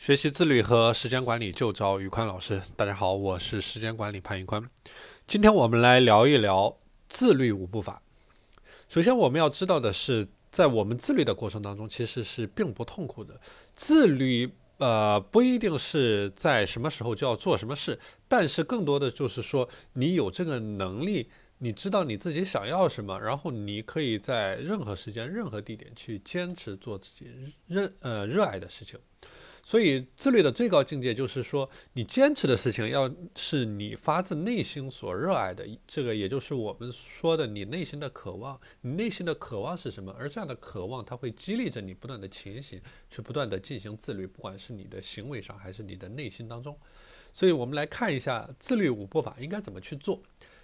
学习自律和时间管理就找宇宽老师。大家好，我是时间管理潘宇宽。今天我们来聊一聊自律五步法。首先，我们要知道的是，在我们自律的过程当中，其实是并不痛苦的。自律，呃，不一定是在什么时候就要做什么事，但是更多的就是说，你有这个能力，你知道你自己想要什么，然后你可以在任何时间、任何地点去坚持做自己热呃热爱的事情。所以，自律的最高境界就是说，你坚持的事情要是你发自内心所热爱的，这个也就是我们说的你内心的渴望。你内心的渴望是什么？而这样的渴望，它会激励着你不断的前行，去不断的进行自律，不管是你的行为上，还是你的内心当中。所以我们来看一下自律五步法应该怎么去做。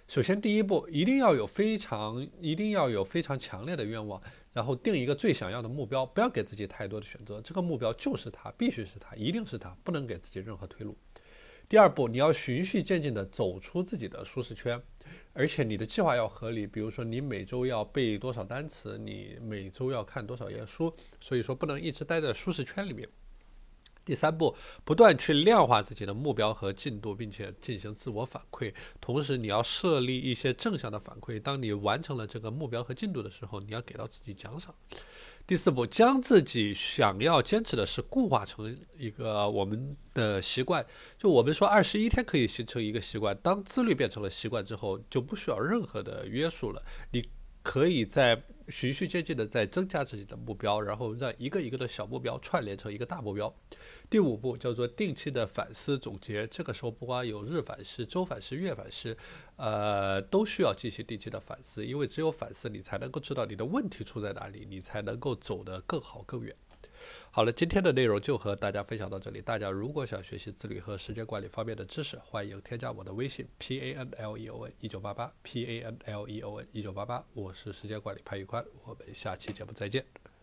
首先，第一步一定要有非常一定要有非常强烈的愿望，然后定一个最想要的目标，不要给自己太多的选择，这个目标就是它，必须是它，一定是它，不能给自己任何退路。第二步，你要循序渐进地走出自己的舒适圈，而且你的计划要合理，比如说你每周要背多少单词，你每周要看多少页书，所以说不能一直待在舒适圈里面。第三步，不断去量化自己的目标和进度，并且进行自我反馈。同时，你要设立一些正向的反馈。当你完成了这个目标和进度的时候，你要给到自己奖赏。第四步，将自己想要坚持的事固化成一个我们的习惯。就我们说，二十一天可以形成一个习惯。当自律变成了习惯之后，就不需要任何的约束了。你。可以在循序渐进的在增加自己的目标，然后让一个一个的小目标串联成一个大目标。第五步叫做定期的反思总结，这个时候不光有日反思、周反思、月反思，呃，都需要进行定期的反思，因为只有反思，你才能够知道你的问题出在哪里，你才能够走得更好更远。好了，今天的内容就和大家分享到这里。大家如果想学习自律和时间管理方面的知识，欢迎添加我的微信 p a n l e o n 一九八八 p a n l e o n 一九八八，我是时间管理潘玉宽，我们下期节目再见。